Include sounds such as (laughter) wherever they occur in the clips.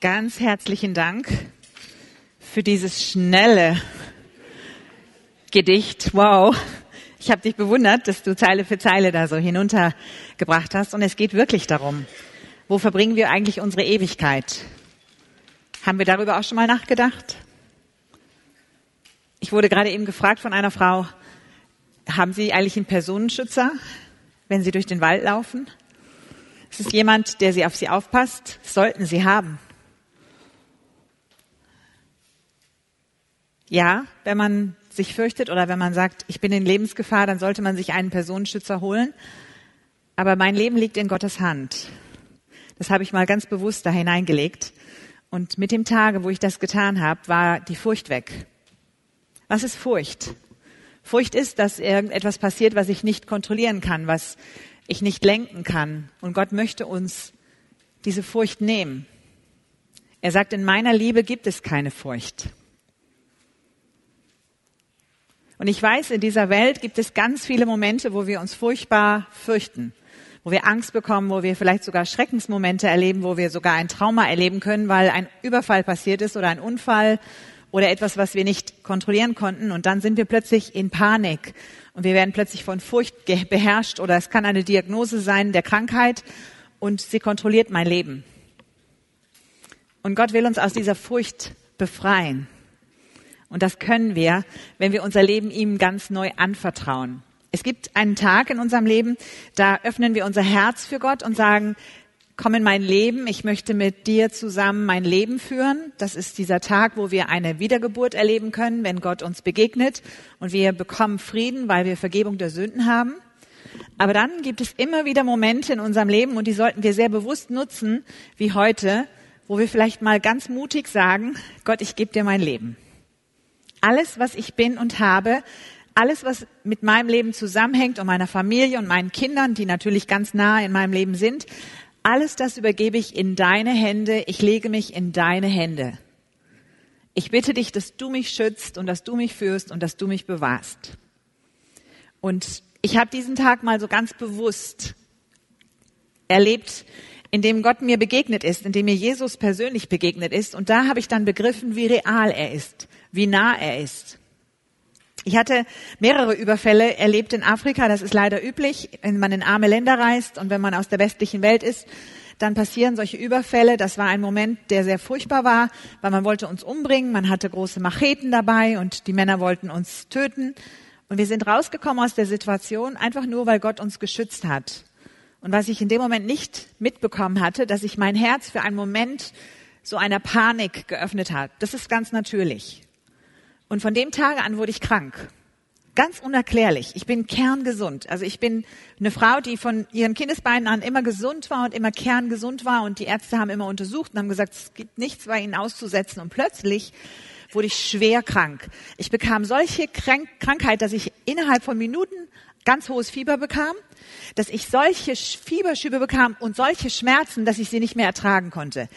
Ganz herzlichen Dank für dieses schnelle Gedicht. Wow. Ich habe dich bewundert, dass du Zeile für Zeile da so hinuntergebracht hast. Und es geht wirklich darum, wo verbringen wir eigentlich unsere Ewigkeit? Haben wir darüber auch schon mal nachgedacht? Ich wurde gerade eben gefragt von einer Frau, haben Sie eigentlich einen Personenschützer, wenn Sie durch den Wald laufen? Es ist jemand, der Sie auf Sie aufpasst. sollten Sie haben. Ja, wenn man sich fürchtet oder wenn man sagt, ich bin in Lebensgefahr, dann sollte man sich einen Personenschützer holen. Aber mein Leben liegt in Gottes Hand. Das habe ich mal ganz bewusst da hineingelegt. Und mit dem Tage, wo ich das getan habe, war die Furcht weg. Was ist Furcht? Furcht ist, dass irgendetwas passiert, was ich nicht kontrollieren kann, was ich nicht lenken kann. Und Gott möchte uns diese Furcht nehmen. Er sagt, in meiner Liebe gibt es keine Furcht. Und ich weiß, in dieser Welt gibt es ganz viele Momente, wo wir uns furchtbar fürchten, wo wir Angst bekommen, wo wir vielleicht sogar Schreckensmomente erleben, wo wir sogar ein Trauma erleben können, weil ein Überfall passiert ist oder ein Unfall oder etwas, was wir nicht kontrollieren konnten. Und dann sind wir plötzlich in Panik und wir werden plötzlich von Furcht beherrscht oder es kann eine Diagnose sein der Krankheit und sie kontrolliert mein Leben. Und Gott will uns aus dieser Furcht befreien. Und das können wir, wenn wir unser Leben ihm ganz neu anvertrauen. Es gibt einen Tag in unserem Leben, da öffnen wir unser Herz für Gott und sagen, komm in mein Leben, ich möchte mit dir zusammen mein Leben führen. Das ist dieser Tag, wo wir eine Wiedergeburt erleben können, wenn Gott uns begegnet und wir bekommen Frieden, weil wir Vergebung der Sünden haben. Aber dann gibt es immer wieder Momente in unserem Leben und die sollten wir sehr bewusst nutzen, wie heute, wo wir vielleicht mal ganz mutig sagen, Gott, ich gebe dir mein Leben. Alles, was ich bin und habe, alles, was mit meinem Leben zusammenhängt und meiner Familie und meinen Kindern, die natürlich ganz nah in meinem Leben sind, alles das übergebe ich in deine Hände. Ich lege mich in deine Hände. Ich bitte dich, dass du mich schützt und dass du mich führst und dass du mich bewahrst. Und ich habe diesen Tag mal so ganz bewusst erlebt, indem Gott mir begegnet ist, indem mir Jesus persönlich begegnet ist. Und da habe ich dann begriffen, wie real er ist wie nah er ist. Ich hatte mehrere Überfälle erlebt in Afrika. Das ist leider üblich, wenn man in arme Länder reist und wenn man aus der westlichen Welt ist, dann passieren solche Überfälle. Das war ein Moment, der sehr furchtbar war, weil man wollte uns umbringen. Man hatte große Macheten dabei und die Männer wollten uns töten. Und wir sind rausgekommen aus der Situation einfach nur, weil Gott uns geschützt hat. Und was ich in dem Moment nicht mitbekommen hatte, dass sich mein Herz für einen Moment so einer Panik geöffnet hat. Das ist ganz natürlich. Und von dem Tage an wurde ich krank. Ganz unerklärlich. Ich bin kerngesund. Also ich bin eine Frau, die von ihren Kindesbeinen an immer gesund war und immer kerngesund war. Und die Ärzte haben immer untersucht und haben gesagt, es gibt nichts bei ihnen auszusetzen. Und plötzlich wurde ich schwer krank. Ich bekam solche Krank Krankheit, dass ich innerhalb von Minuten ganz hohes Fieber bekam, dass ich solche Fieberschübe bekam und solche Schmerzen, dass ich sie nicht mehr ertragen konnte.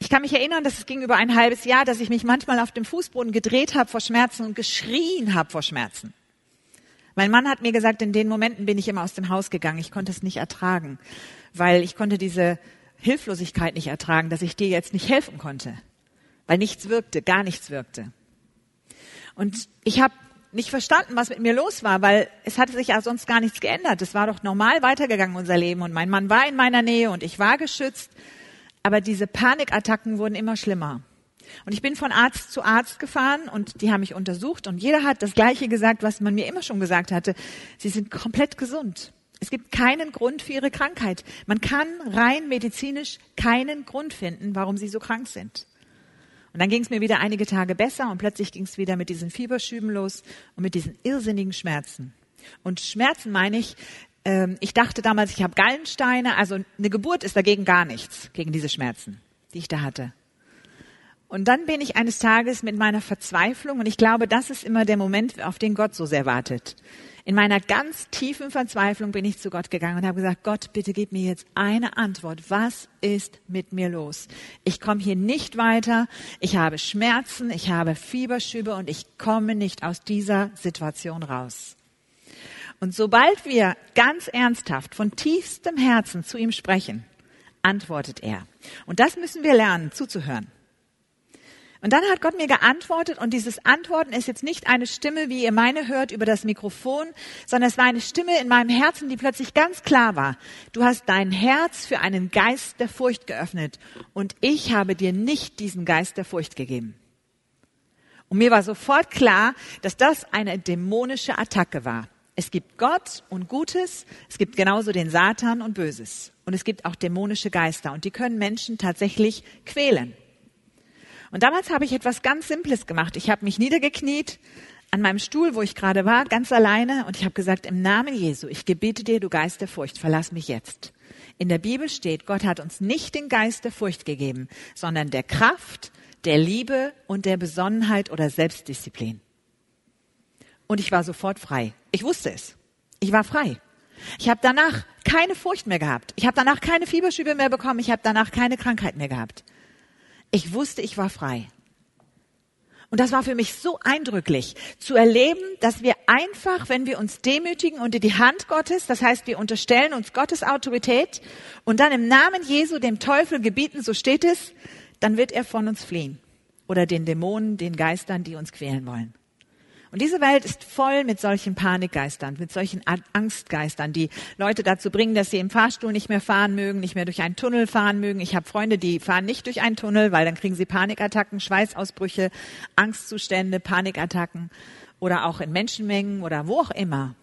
Ich kann mich erinnern, dass es ging über ein halbes Jahr, dass ich mich manchmal auf dem Fußboden gedreht habe vor Schmerzen und geschrien habe vor Schmerzen. Mein Mann hat mir gesagt, in den Momenten bin ich immer aus dem Haus gegangen. Ich konnte es nicht ertragen, weil ich konnte diese Hilflosigkeit nicht ertragen, dass ich dir jetzt nicht helfen konnte, weil nichts wirkte, gar nichts wirkte. Und ich habe nicht verstanden, was mit mir los war, weil es hatte sich ja sonst gar nichts geändert. Es war doch normal weitergegangen, unser Leben. Und mein Mann war in meiner Nähe und ich war geschützt. Aber diese Panikattacken wurden immer schlimmer. Und ich bin von Arzt zu Arzt gefahren und die haben mich untersucht und jeder hat das Gleiche gesagt, was man mir immer schon gesagt hatte. Sie sind komplett gesund. Es gibt keinen Grund für ihre Krankheit. Man kann rein medizinisch keinen Grund finden, warum sie so krank sind. Und dann ging es mir wieder einige Tage besser und plötzlich ging es wieder mit diesen Fieberschüben los und mit diesen irrsinnigen Schmerzen. Und Schmerzen meine ich, ähm, ich dachte damals, ich habe Gallensteine, also eine Geburt ist dagegen gar nichts, gegen diese Schmerzen, die ich da hatte. Und dann bin ich eines Tages mit meiner Verzweiflung, und ich glaube, das ist immer der Moment, auf den Gott so sehr wartet. In meiner ganz tiefen Verzweiflung bin ich zu Gott gegangen und habe gesagt, Gott, bitte gib mir jetzt eine Antwort. Was ist mit mir los? Ich komme hier nicht weiter. Ich habe Schmerzen, ich habe Fieberschübe und ich komme nicht aus dieser Situation raus. Und sobald wir ganz ernsthaft von tiefstem Herzen zu ihm sprechen, antwortet er. Und das müssen wir lernen, zuzuhören. Und dann hat Gott mir geantwortet und dieses Antworten ist jetzt nicht eine Stimme, wie ihr meine hört über das Mikrofon, sondern es war eine Stimme in meinem Herzen, die plötzlich ganz klar war. Du hast dein Herz für einen Geist der Furcht geöffnet und ich habe dir nicht diesen Geist der Furcht gegeben. Und mir war sofort klar, dass das eine dämonische Attacke war. Es gibt Gott und Gutes, es gibt genauso den Satan und Böses. Und es gibt auch dämonische Geister und die können Menschen tatsächlich quälen. Und damals habe ich etwas ganz Simples gemacht. Ich habe mich niedergekniet an meinem Stuhl, wo ich gerade war, ganz alleine, und ich habe gesagt, im Namen Jesu, ich gebiete dir, du Geist der Furcht, verlass mich jetzt. In der Bibel steht, Gott hat uns nicht den Geist der Furcht gegeben, sondern der Kraft, der Liebe und der Besonnenheit oder Selbstdisziplin. Und ich war sofort frei. Ich wusste es. Ich war frei. Ich habe danach keine Furcht mehr gehabt. Ich habe danach keine Fieberschübe mehr bekommen. Ich habe danach keine Krankheit mehr gehabt. Ich wusste, ich war frei. Und das war für mich so eindrücklich, zu erleben, dass wir einfach, wenn wir uns demütigen unter die Hand Gottes, das heißt, wir unterstellen uns Gottes Autorität und dann im Namen Jesu dem Teufel gebieten, so steht es, dann wird er von uns fliehen. Oder den Dämonen, den Geistern, die uns quälen wollen. Und diese Welt ist voll mit solchen Panikgeistern, mit solchen Angstgeistern, die Leute dazu bringen, dass sie im Fahrstuhl nicht mehr fahren mögen, nicht mehr durch einen Tunnel fahren mögen. Ich habe Freunde, die fahren nicht durch einen Tunnel, weil dann kriegen sie Panikattacken, Schweißausbrüche, Angstzustände, Panikattacken oder auch in Menschenmengen oder wo auch immer.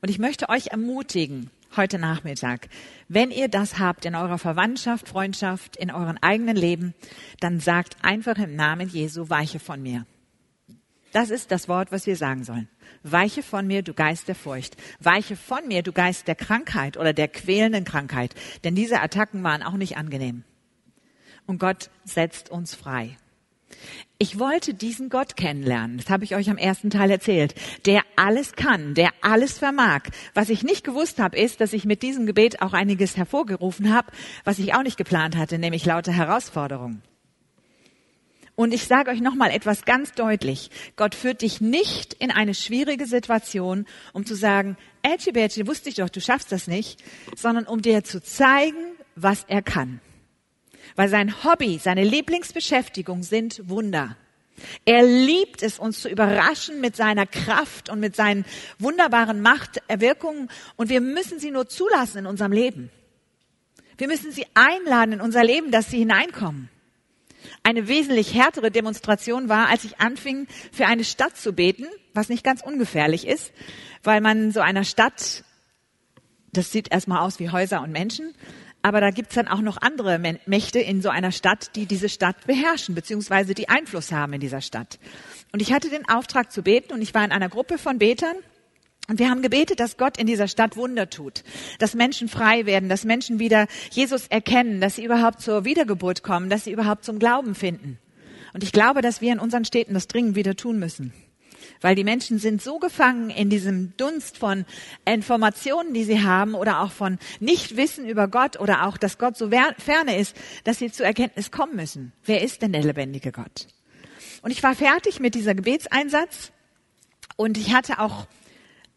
Und ich möchte euch ermutigen, heute Nachmittag, wenn ihr das habt in eurer Verwandtschaft, Freundschaft, in euren eigenen Leben, dann sagt einfach im Namen Jesu, weiche von mir. Das ist das Wort, was wir sagen sollen. Weiche von mir, du Geist der Furcht. Weiche von mir, du Geist der Krankheit oder der quälenden Krankheit. Denn diese Attacken waren auch nicht angenehm. Und Gott setzt uns frei. Ich wollte diesen Gott kennenlernen. Das habe ich euch am ersten Teil erzählt. Der alles kann, der alles vermag. Was ich nicht gewusst habe, ist, dass ich mit diesem Gebet auch einiges hervorgerufen habe, was ich auch nicht geplant hatte, nämlich lauter Herausforderungen. Und ich sage euch nochmal etwas ganz deutlich. Gott führt dich nicht in eine schwierige Situation, um zu sagen, Ätschi Bätschi, wusste ich doch, du schaffst das nicht, sondern um dir zu zeigen, was er kann. Weil sein Hobby, seine Lieblingsbeschäftigung sind Wunder. Er liebt es, uns zu überraschen mit seiner Kraft und mit seinen wunderbaren Machterwirkungen. Und wir müssen sie nur zulassen in unserem Leben. Wir müssen sie einladen in unser Leben, dass sie hineinkommen eine wesentlich härtere Demonstration war, als ich anfing, für eine Stadt zu beten, was nicht ganz ungefährlich ist, weil man so einer Stadt, das sieht erstmal aus wie Häuser und Menschen, aber da gibt's dann auch noch andere Mächte in so einer Stadt, die diese Stadt beherrschen, beziehungsweise die Einfluss haben in dieser Stadt. Und ich hatte den Auftrag zu beten und ich war in einer Gruppe von Betern und wir haben gebetet, dass Gott in dieser Stadt Wunder tut, dass Menschen frei werden, dass Menschen wieder Jesus erkennen, dass sie überhaupt zur Wiedergeburt kommen, dass sie überhaupt zum Glauben finden. Und ich glaube, dass wir in unseren Städten das dringend wieder tun müssen. Weil die Menschen sind so gefangen in diesem Dunst von Informationen, die sie haben oder auch von Nichtwissen über Gott oder auch, dass Gott so ferne ist, dass sie zur Erkenntnis kommen müssen. Wer ist denn der lebendige Gott? Und ich war fertig mit dieser Gebetseinsatz und ich hatte auch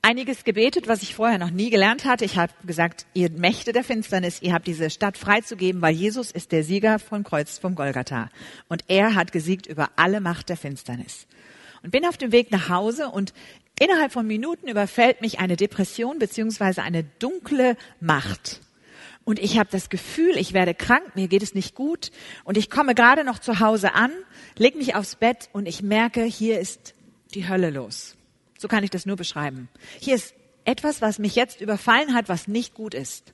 einiges gebetet, was ich vorher noch nie gelernt hatte. Ich habe gesagt, ihr Mächte der Finsternis, ihr habt diese Stadt freizugeben, weil Jesus ist der Sieger vom Kreuz vom Golgatha. Und er hat gesiegt über alle Macht der Finsternis. Und bin auf dem Weg nach Hause und innerhalb von Minuten überfällt mich eine Depression beziehungsweise eine dunkle Macht. Und ich habe das Gefühl, ich werde krank, mir geht es nicht gut. Und ich komme gerade noch zu Hause an, leg mich aufs Bett und ich merke, hier ist die Hölle los. So kann ich das nur beschreiben. Hier ist etwas, was mich jetzt überfallen hat, was nicht gut ist.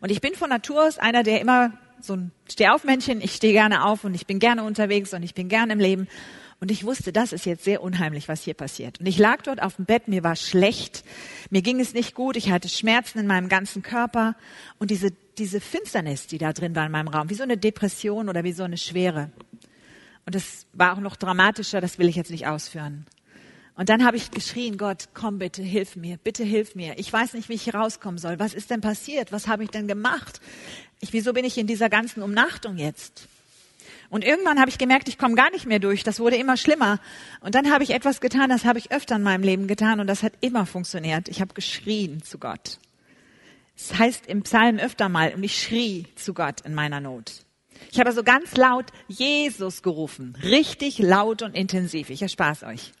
Und ich bin von Natur aus einer, der immer so ein Stehaufmännchen, ich stehe gerne auf und ich bin gerne unterwegs und ich bin gerne im Leben. Und ich wusste, das ist jetzt sehr unheimlich, was hier passiert. Und ich lag dort auf dem Bett, mir war schlecht, mir ging es nicht gut, ich hatte Schmerzen in meinem ganzen Körper und diese, diese Finsternis, die da drin war in meinem Raum, wie so eine Depression oder wie so eine Schwere. Und das war auch noch dramatischer, das will ich jetzt nicht ausführen. Und dann habe ich geschrien, Gott, komm bitte, hilf mir, bitte hilf mir. Ich weiß nicht, wie ich hier rauskommen soll. Was ist denn passiert? Was habe ich denn gemacht? Ich, wieso bin ich in dieser ganzen Umnachtung jetzt? Und irgendwann habe ich gemerkt, ich komme gar nicht mehr durch. Das wurde immer schlimmer. Und dann habe ich etwas getan, das habe ich öfter in meinem Leben getan und das hat immer funktioniert. Ich habe geschrien zu Gott. Es heißt im Psalm öfter mal, und ich schrie zu Gott in meiner Not. Ich habe so ganz laut Jesus gerufen. Richtig laut und intensiv. Ich erspare es euch.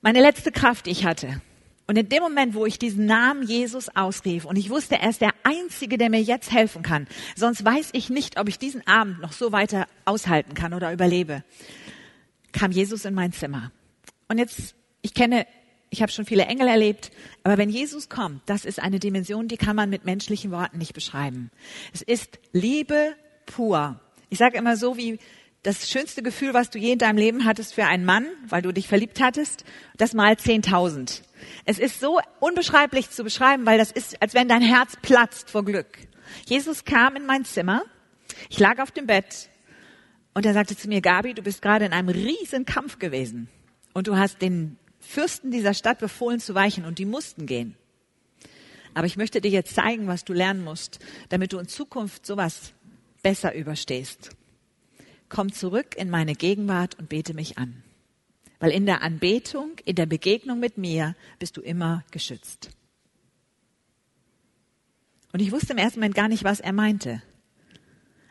Meine letzte Kraft, die ich hatte. Und in dem Moment, wo ich diesen Namen Jesus ausrief und ich wusste, er ist der Einzige, der mir jetzt helfen kann, sonst weiß ich nicht, ob ich diesen Abend noch so weiter aushalten kann oder überlebe, kam Jesus in mein Zimmer. Und jetzt, ich kenne, ich habe schon viele Engel erlebt, aber wenn Jesus kommt, das ist eine Dimension, die kann man mit menschlichen Worten nicht beschreiben. Es ist Liebe pur. Ich sage immer so, wie das schönste Gefühl, was du je in deinem Leben hattest für einen Mann, weil du dich verliebt hattest, das mal 10.000. Es ist so unbeschreiblich zu beschreiben, weil das ist, als wenn dein Herz platzt vor Glück. Jesus kam in mein Zimmer, ich lag auf dem Bett und er sagte zu mir, Gabi, du bist gerade in einem riesen Kampf gewesen und du hast den Fürsten dieser Stadt befohlen zu weichen und die mussten gehen. Aber ich möchte dir jetzt zeigen, was du lernen musst, damit du in Zukunft sowas besser überstehst. Komm zurück in meine Gegenwart und bete mich an. Weil in der Anbetung, in der Begegnung mit mir bist du immer geschützt. Und ich wusste im ersten Moment gar nicht, was er meinte.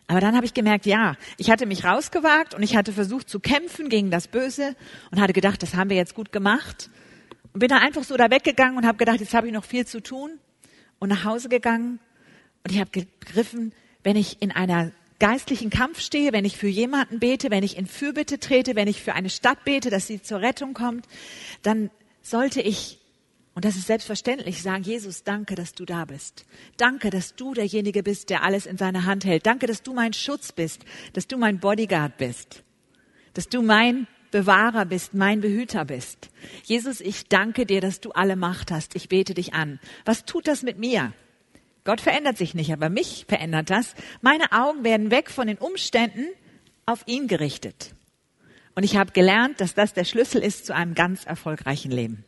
Aber dann habe ich gemerkt, ja, ich hatte mich rausgewagt und ich hatte versucht zu kämpfen gegen das Böse und hatte gedacht, das haben wir jetzt gut gemacht. Und bin dann einfach so da weggegangen und habe gedacht, jetzt habe ich noch viel zu tun und nach Hause gegangen und ich habe gegriffen, wenn ich in einer geistlichen Kampf stehe, wenn ich für jemanden bete, wenn ich in Fürbitte trete, wenn ich für eine Stadt bete, dass sie zur Rettung kommt, dann sollte ich, und das ist selbstverständlich, sagen, Jesus, danke, dass du da bist. Danke, dass du derjenige bist, der alles in seiner Hand hält. Danke, dass du mein Schutz bist, dass du mein Bodyguard bist, dass du mein Bewahrer bist, mein Behüter bist. Jesus, ich danke dir, dass du alle Macht hast. Ich bete dich an. Was tut das mit mir? Gott verändert sich nicht, aber mich verändert das. Meine Augen werden weg von den Umständen auf ihn gerichtet. Und ich habe gelernt, dass das der Schlüssel ist zu einem ganz erfolgreichen Leben.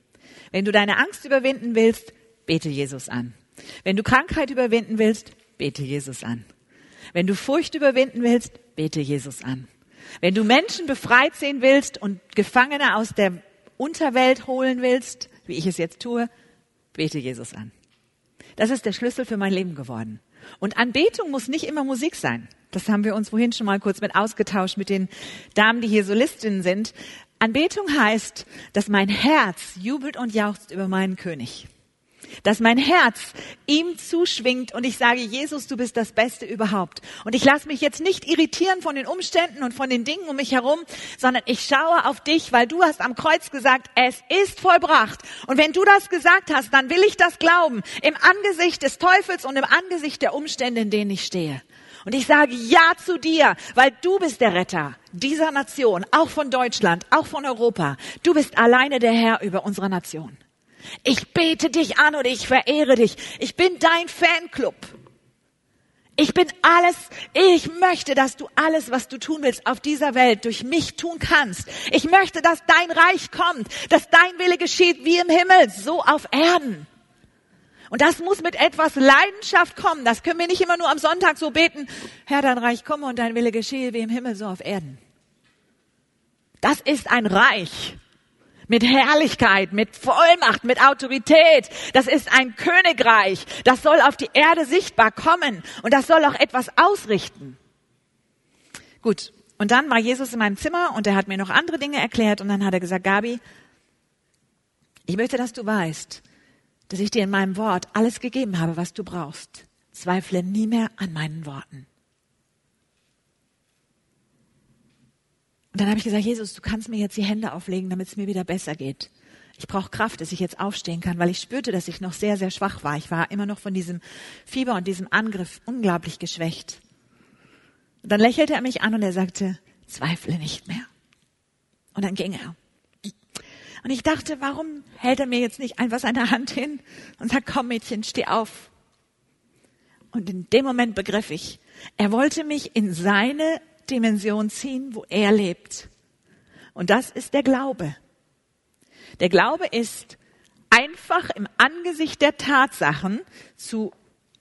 Wenn du deine Angst überwinden willst, bete Jesus an. Wenn du Krankheit überwinden willst, bete Jesus an. Wenn du Furcht überwinden willst, bete Jesus an. Wenn du Menschen befreit sehen willst und Gefangene aus der Unterwelt holen willst, wie ich es jetzt tue, bete Jesus an. Das ist der Schlüssel für mein Leben geworden. Und Anbetung muss nicht immer Musik sein. Das haben wir uns vorhin schon mal kurz mit ausgetauscht mit den Damen, die hier Solistinnen sind. Anbetung heißt, dass mein Herz jubelt und jauchzt über meinen König dass mein Herz ihm zuschwingt und ich sage, Jesus, du bist das Beste überhaupt. Und ich lasse mich jetzt nicht irritieren von den Umständen und von den Dingen um mich herum, sondern ich schaue auf dich, weil du hast am Kreuz gesagt, es ist vollbracht. Und wenn du das gesagt hast, dann will ich das glauben, im Angesicht des Teufels und im Angesicht der Umstände, in denen ich stehe. Und ich sage Ja zu dir, weil du bist der Retter dieser Nation, auch von Deutschland, auch von Europa. Du bist alleine der Herr über unsere Nation. Ich bete dich an und ich verehre dich. Ich bin dein Fanclub. Ich bin alles, ich möchte, dass du alles, was du tun willst auf dieser Welt durch mich tun kannst. Ich möchte, dass dein Reich kommt, dass dein Wille geschieht wie im Himmel, so auf Erden. Und das muss mit etwas Leidenschaft kommen. Das können wir nicht immer nur am Sonntag so beten, Herr, dein Reich komme und dein Wille geschehe wie im Himmel, so auf Erden. Das ist ein Reich mit Herrlichkeit, mit Vollmacht, mit Autorität. Das ist ein Königreich. Das soll auf die Erde sichtbar kommen und das soll auch etwas ausrichten. Gut. Und dann war Jesus in meinem Zimmer und er hat mir noch andere Dinge erklärt und dann hat er gesagt, Gabi, ich möchte, dass du weißt, dass ich dir in meinem Wort alles gegeben habe, was du brauchst. Zweifle nie mehr an meinen Worten. Und dann habe ich gesagt, Jesus, du kannst mir jetzt die Hände auflegen, damit es mir wieder besser geht. Ich brauche Kraft, dass ich jetzt aufstehen kann, weil ich spürte, dass ich noch sehr, sehr schwach war. Ich war immer noch von diesem Fieber und diesem Angriff unglaublich geschwächt. Und dann lächelte er mich an und er sagte, zweifle nicht mehr. Und dann ging er. Und ich dachte, warum hält er mir jetzt nicht einfach seine Hand hin und sagt, komm Mädchen, steh auf. Und in dem Moment begriff ich, er wollte mich in seine Dimension ziehen, wo er lebt. Und das ist der Glaube. Der Glaube ist einfach im Angesicht der Tatsachen zu,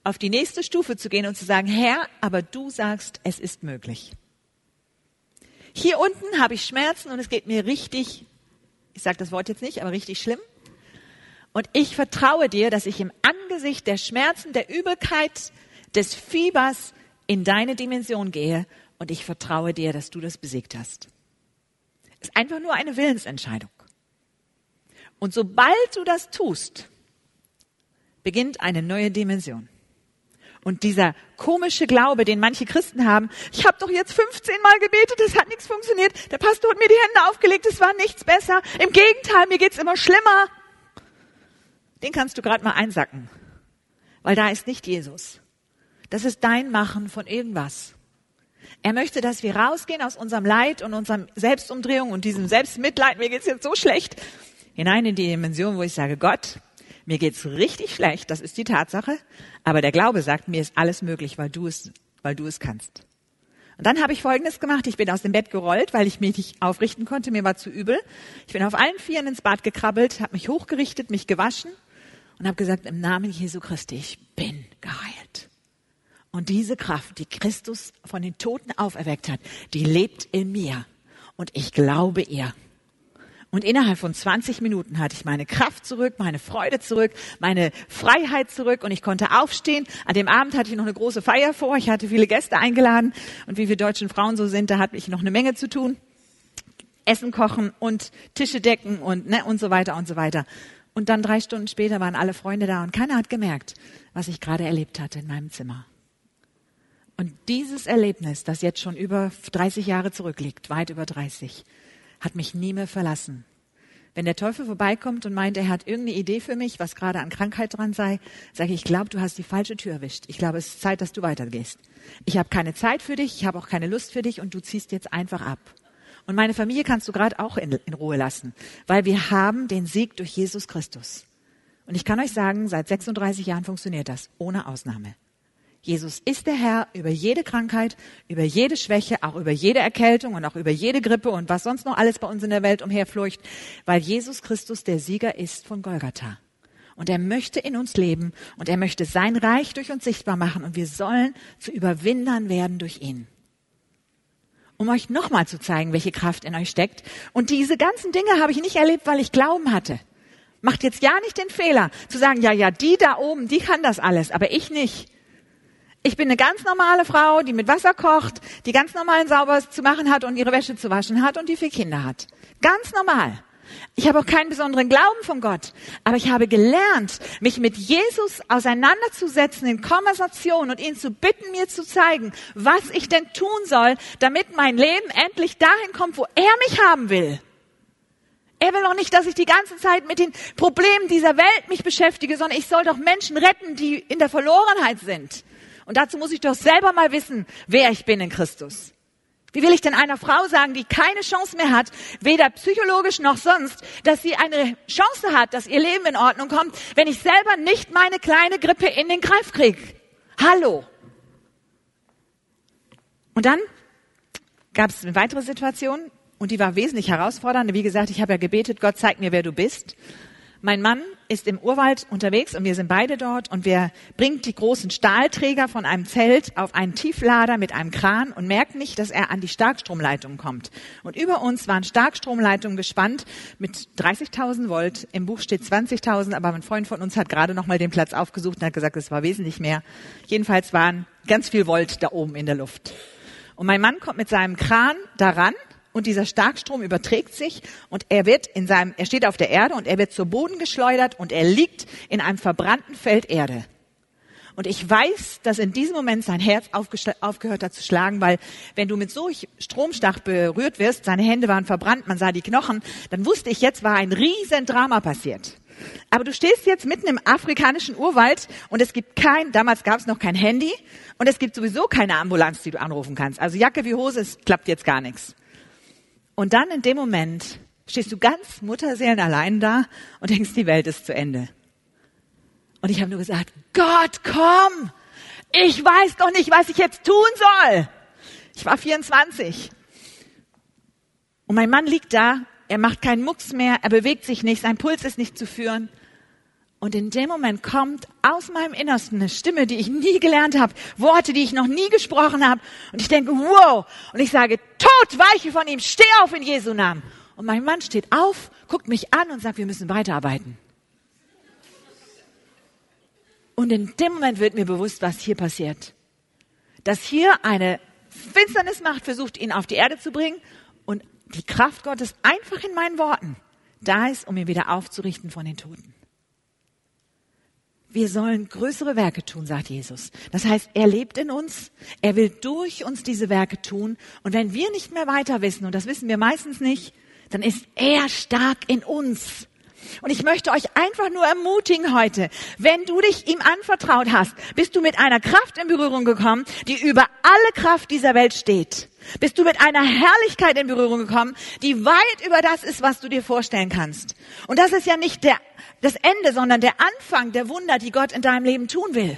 auf die nächste Stufe zu gehen und zu sagen, Herr, aber du sagst, es ist möglich. Hier unten habe ich Schmerzen und es geht mir richtig, ich sage das Wort jetzt nicht, aber richtig schlimm. Und ich vertraue dir, dass ich im Angesicht der Schmerzen, der Übelkeit, des Fiebers in deine Dimension gehe und ich vertraue dir, dass du das besiegt hast. Ist einfach nur eine Willensentscheidung. Und sobald du das tust, beginnt eine neue Dimension. Und dieser komische Glaube, den manche Christen haben, ich habe doch jetzt 15 Mal gebetet, es hat nichts funktioniert, der Pastor hat mir die Hände aufgelegt, es war nichts besser, im Gegenteil, mir geht's immer schlimmer. Den kannst du gerade mal einsacken, weil da ist nicht Jesus. Das ist dein Machen von irgendwas. Er möchte, dass wir rausgehen aus unserem Leid und unserem Selbstumdrehung und diesem Selbstmitleid, mir geht's jetzt so schlecht, hinein in die Dimension, wo ich sage, Gott, mir geht's richtig schlecht, das ist die Tatsache, aber der Glaube sagt, mir ist alles möglich, weil du es, weil du es kannst. Und dann habe ich Folgendes gemacht. Ich bin aus dem Bett gerollt, weil ich mich nicht aufrichten konnte. Mir war zu übel. Ich bin auf allen Vieren ins Bad gekrabbelt, habe mich hochgerichtet, mich gewaschen und habe gesagt, im Namen Jesu Christi, ich bin geheilt. Und diese Kraft, die Christus von den Toten auferweckt hat, die lebt in mir. Und ich glaube ihr. Und innerhalb von 20 Minuten hatte ich meine Kraft zurück, meine Freude zurück, meine Freiheit zurück und ich konnte aufstehen. An dem Abend hatte ich noch eine große Feier vor. Ich hatte viele Gäste eingeladen und wie wir deutschen Frauen so sind, da hatte ich noch eine Menge zu tun. Essen kochen und Tische decken und, ne, und so weiter und so weiter. Und dann drei Stunden später waren alle Freunde da und keiner hat gemerkt, was ich gerade erlebt hatte in meinem Zimmer. Und dieses Erlebnis, das jetzt schon über 30 Jahre zurückliegt, weit über 30, hat mich nie mehr verlassen. Wenn der Teufel vorbeikommt und meint, er hat irgendeine Idee für mich, was gerade an Krankheit dran sei, sage ich, ich glaube, du hast die falsche Tür erwischt. Ich glaube, es ist Zeit, dass du weitergehst. Ich habe keine Zeit für dich, ich habe auch keine Lust für dich und du ziehst jetzt einfach ab. Und meine Familie kannst du gerade auch in, in Ruhe lassen, weil wir haben den Sieg durch Jesus Christus. Und ich kann euch sagen, seit 36 Jahren funktioniert das, ohne Ausnahme. Jesus ist der Herr über jede Krankheit, über jede Schwäche, auch über jede Erkältung und auch über jede Grippe und was sonst noch alles bei uns in der Welt umherfleucht, weil Jesus Christus der Sieger ist von Golgatha. Und er möchte in uns leben und er möchte sein Reich durch uns sichtbar machen und wir sollen zu Überwindern werden durch ihn. Um euch nochmal zu zeigen, welche Kraft in euch steckt. Und diese ganzen Dinge habe ich nicht erlebt, weil ich Glauben hatte. Macht jetzt ja nicht den Fehler zu sagen, ja, ja, die da oben, die kann das alles, aber ich nicht. Ich bin eine ganz normale Frau, die mit Wasser kocht, die ganz normalen sauber zu machen hat und ihre Wäsche zu waschen hat und die vier Kinder hat. Ganz normal. Ich habe auch keinen besonderen Glauben von Gott, aber ich habe gelernt, mich mit Jesus auseinanderzusetzen in Konversation und ihn zu bitten, mir zu zeigen, was ich denn tun soll, damit mein Leben endlich dahin kommt, wo er mich haben will. Er will auch nicht, dass ich die ganze Zeit mit den Problemen dieser Welt mich beschäftige, sondern ich soll doch Menschen retten, die in der Verlorenheit sind. Und dazu muss ich doch selber mal wissen, wer ich bin in Christus. Wie will ich denn einer Frau sagen, die keine Chance mehr hat, weder psychologisch noch sonst, dass sie eine Chance hat, dass ihr Leben in Ordnung kommt, wenn ich selber nicht meine kleine Grippe in den Greif kriege? Hallo. Und dann gab es eine weitere Situation und die war wesentlich herausfordernd. Wie gesagt, ich habe ja gebetet, Gott zeig mir, wer du bist. Mein Mann ist im Urwald unterwegs und wir sind beide dort und wir bringt die großen Stahlträger von einem Zelt auf einen Tieflader mit einem Kran und merkt nicht, dass er an die Starkstromleitung kommt. Und über uns waren Starkstromleitungen gespannt mit 30.000 Volt. Im Buch steht 20.000, aber ein Freund von uns hat gerade noch mal den Platz aufgesucht und hat gesagt, es war wesentlich mehr. Jedenfalls waren ganz viel Volt da oben in der Luft. Und mein Mann kommt mit seinem Kran daran und dieser Starkstrom überträgt sich und er wird in seinem, er steht auf der Erde und er wird zu Boden geschleudert und er liegt in einem verbrannten Feld Erde. Und ich weiß, dass in diesem Moment sein Herz aufgehört hat zu schlagen, weil wenn du mit so Stromstach berührt wirst, seine Hände waren verbrannt, man sah die Knochen, dann wusste ich, jetzt war ein riesen Drama passiert. Aber du stehst jetzt mitten im afrikanischen Urwald und es gibt kein, damals gab es noch kein Handy und es gibt sowieso keine Ambulanz, die du anrufen kannst. Also Jacke wie Hose, es klappt jetzt gar nichts. Und dann in dem Moment stehst du ganz Mutterseelen allein da und denkst, die Welt ist zu Ende. Und ich habe nur gesagt, Gott, komm! Ich weiß doch nicht, was ich jetzt tun soll. Ich war 24. Und mein Mann liegt da, er macht keinen Mucks mehr, er bewegt sich nicht, sein Puls ist nicht zu führen. Und in dem Moment kommt aus meinem Innersten eine Stimme, die ich nie gelernt habe, Worte, die ich noch nie gesprochen habe. Und ich denke, wow. Und ich sage, Tod, weiche von ihm, steh auf in Jesu Namen. Und mein Mann steht auf, guckt mich an und sagt, wir müssen weiterarbeiten. Und in dem Moment wird mir bewusst, was hier passiert. Dass hier eine Finsternismacht versucht, ihn auf die Erde zu bringen und die Kraft Gottes einfach in meinen Worten da ist, um ihn wieder aufzurichten von den Toten. Wir sollen größere Werke tun, sagt Jesus. Das heißt, er lebt in uns, er will durch uns diese Werke tun. Und wenn wir nicht mehr weiter wissen, und das wissen wir meistens nicht, dann ist er stark in uns. Und ich möchte euch einfach nur ermutigen heute, wenn du dich ihm anvertraut hast, bist du mit einer Kraft in Berührung gekommen, die über alle Kraft dieser Welt steht. Bist du mit einer Herrlichkeit in Berührung gekommen, die weit über das ist, was du dir vorstellen kannst. Und das ist ja nicht der, das Ende, sondern der Anfang der Wunder, die Gott in deinem Leben tun will.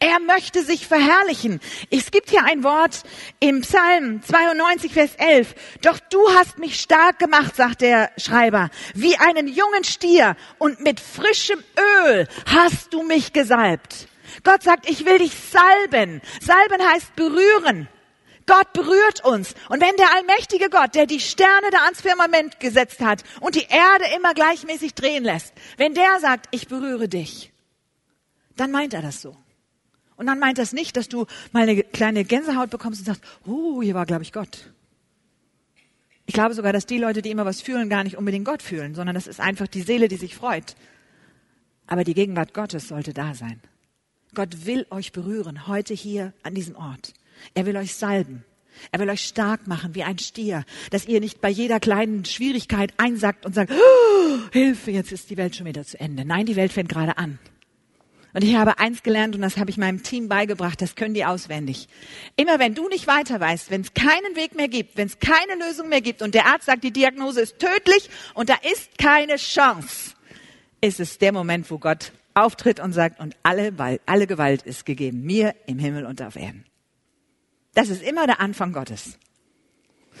Er möchte sich verherrlichen. Es gibt hier ein Wort im Psalm 92, Vers 11. Doch du hast mich stark gemacht, sagt der Schreiber, wie einen jungen Stier und mit frischem Öl hast du mich gesalbt. Gott sagt, ich will dich salben. Salben heißt berühren. Gott berührt uns. Und wenn der allmächtige Gott, der die Sterne da ans Firmament gesetzt hat und die Erde immer gleichmäßig drehen lässt, wenn der sagt, ich berühre dich, dann meint er das so. Und dann meint das nicht, dass du mal eine kleine Gänsehaut bekommst und sagst, oh, hier war, glaube ich, Gott. Ich glaube sogar, dass die Leute, die immer was fühlen, gar nicht unbedingt Gott fühlen, sondern das ist einfach die Seele, die sich freut. Aber die Gegenwart Gottes sollte da sein. Gott will euch berühren, heute hier an diesem Ort. Er will euch salben. Er will euch stark machen wie ein Stier, dass ihr nicht bei jeder kleinen Schwierigkeit einsackt und sagt, oh, Hilfe, jetzt ist die Welt schon wieder zu Ende. Nein, die Welt fängt gerade an. Und ich habe eins gelernt und das habe ich meinem Team beigebracht, das können die auswendig. Immer wenn du nicht weiter weißt, wenn es keinen Weg mehr gibt, wenn es keine Lösung mehr gibt und der Arzt sagt, die Diagnose ist tödlich und da ist keine Chance, ist es der Moment, wo Gott auftritt und sagt, und alle, alle Gewalt ist gegeben, mir im Himmel und auf Erden. Das ist immer der Anfang Gottes.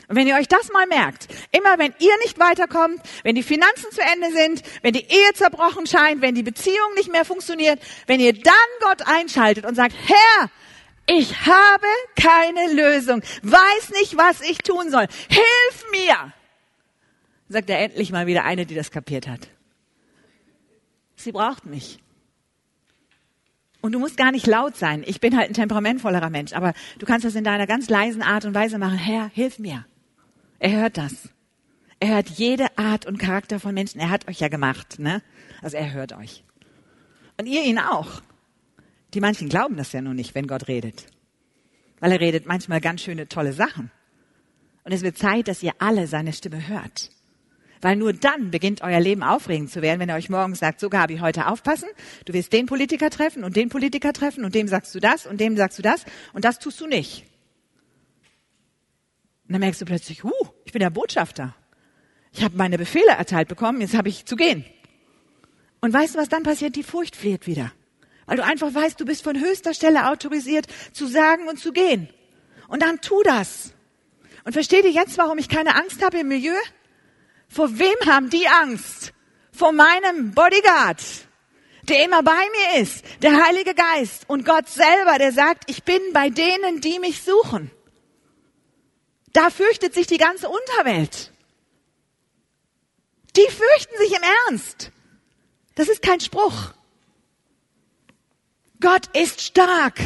Und wenn ihr euch das mal merkt, immer wenn ihr nicht weiterkommt, wenn die Finanzen zu Ende sind, wenn die Ehe zerbrochen scheint, wenn die Beziehung nicht mehr funktioniert, wenn ihr dann Gott einschaltet und sagt, Herr, ich habe keine Lösung, weiß nicht, was ich tun soll, hilf mir, sagt er endlich mal wieder eine, die das kapiert hat. Sie braucht mich. Und du musst gar nicht laut sein. Ich bin halt ein temperamentvollerer Mensch, aber du kannst das in deiner ganz leisen Art und Weise machen. Herr, hilf mir. Er hört das. Er hört jede Art und Charakter von Menschen. Er hat euch ja gemacht, ne? Also er hört euch. Und ihr ihn auch. Die manchen glauben das ja nur nicht, wenn Gott redet. Weil er redet manchmal ganz schöne, tolle Sachen. Und es wird Zeit, dass ihr alle seine Stimme hört. Weil nur dann beginnt euer Leben aufregend zu werden, wenn er euch morgens sagt, so Gabi, heute aufpassen, du wirst den Politiker treffen und den Politiker treffen und dem sagst du das und dem sagst du das und das tust du nicht. Und dann merkst du plötzlich, huh, ich bin der Botschafter. Ich habe meine Befehle erteilt bekommen, jetzt habe ich zu gehen. Und weißt du, was dann passiert? Die Furcht flieht wieder. Weil du einfach weißt, du bist von höchster Stelle autorisiert zu sagen und zu gehen. Und dann tu das. Und versteht ihr jetzt, warum ich keine Angst habe im Milieu? Vor wem haben die Angst? Vor meinem Bodyguard, der immer bei mir ist, der Heilige Geist und Gott selber, der sagt, ich bin bei denen, die mich suchen. Da fürchtet sich die ganze Unterwelt. Die fürchten sich im Ernst. Das ist kein Spruch. Gott ist stark.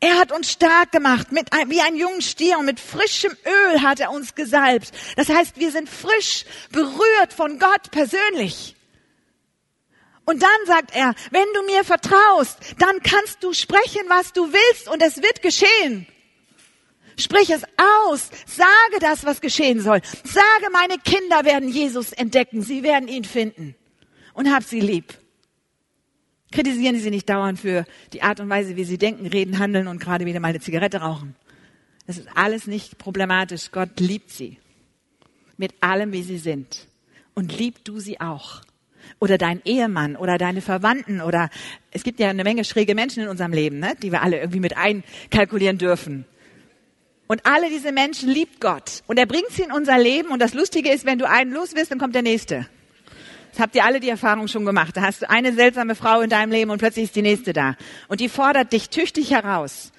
Er hat uns stark gemacht, mit wie ein jungen Stier und mit frischem Öl hat er uns gesalbt. Das heißt, wir sind frisch berührt von Gott persönlich. Und dann sagt er, wenn du mir vertraust, dann kannst du sprechen, was du willst und es wird geschehen. Sprich es aus. Sage das, was geschehen soll. Sage, meine Kinder werden Jesus entdecken. Sie werden ihn finden. Und hab sie lieb. Kritisieren Sie nicht dauernd für die Art und Weise, wie Sie denken, reden, handeln und gerade wieder mal eine Zigarette rauchen. Das ist alles nicht problematisch. Gott liebt Sie. Mit allem, wie Sie sind. Und lieb du sie auch. Oder dein Ehemann oder deine Verwandten oder es gibt ja eine Menge schräge Menschen in unserem Leben, ne, die wir alle irgendwie mit einkalkulieren dürfen. Und alle diese Menschen liebt Gott. Und er bringt sie in unser Leben. Und das Lustige ist, wenn du einen los wirst, dann kommt der nächste. Das habt ihr alle die Erfahrung schon gemacht. Da hast du eine seltsame Frau in deinem Leben und plötzlich ist die nächste da. Und die fordert dich tüchtig heraus.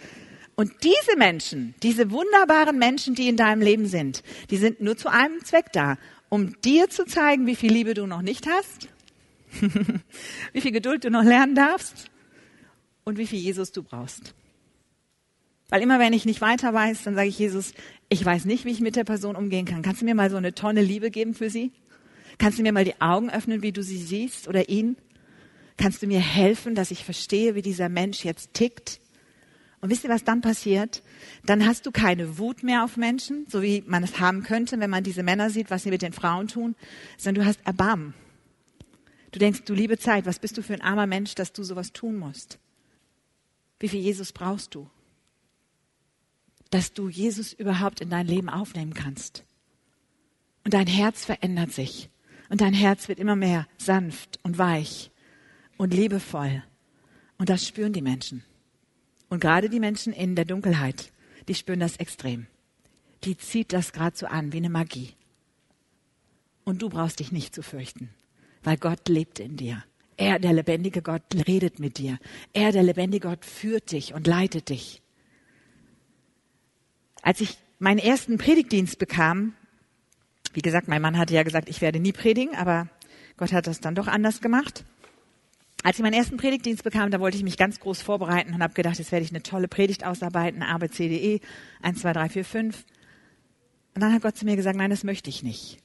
Und diese Menschen, diese wunderbaren Menschen, die in deinem Leben sind, die sind nur zu einem Zweck da, um dir zu zeigen, wie viel Liebe du noch nicht hast, (laughs) wie viel Geduld du noch lernen darfst und wie viel Jesus du brauchst. Weil immer wenn ich nicht weiter weiß, dann sage ich Jesus, ich weiß nicht, wie ich mit der Person umgehen kann. Kannst du mir mal so eine Tonne Liebe geben für sie? Kannst du mir mal die Augen öffnen, wie du sie siehst oder ihn? Kannst du mir helfen, dass ich verstehe, wie dieser Mensch jetzt tickt? Und wisst ihr, was dann passiert? Dann hast du keine Wut mehr auf Menschen, so wie man es haben könnte, wenn man diese Männer sieht, was sie mit den Frauen tun, sondern du hast Erbarmen. Du denkst, du liebe Zeit, was bist du für ein armer Mensch, dass du sowas tun musst? Wie viel Jesus brauchst du? Dass du Jesus überhaupt in dein Leben aufnehmen kannst. Und dein Herz verändert sich. Und dein Herz wird immer mehr sanft und weich und liebevoll. Und das spüren die Menschen. Und gerade die Menschen in der Dunkelheit, die spüren das extrem. Die zieht das gerade so an wie eine Magie. Und du brauchst dich nicht zu fürchten, weil Gott lebt in dir. Er, der lebendige Gott, redet mit dir. Er, der lebendige Gott, führt dich und leitet dich. Als ich meinen ersten Predigtdienst bekam, wie gesagt, mein Mann hatte ja gesagt, ich werde nie predigen, aber Gott hat das dann doch anders gemacht. Als ich meinen ersten Predigtdienst bekam, da wollte ich mich ganz groß vorbereiten und habe gedacht, jetzt werde ich eine tolle Predigt ausarbeiten, A, B, C, D, E, 1, 2, 3, 4, 5. Und dann hat Gott zu mir gesagt, nein, das möchte ich nicht.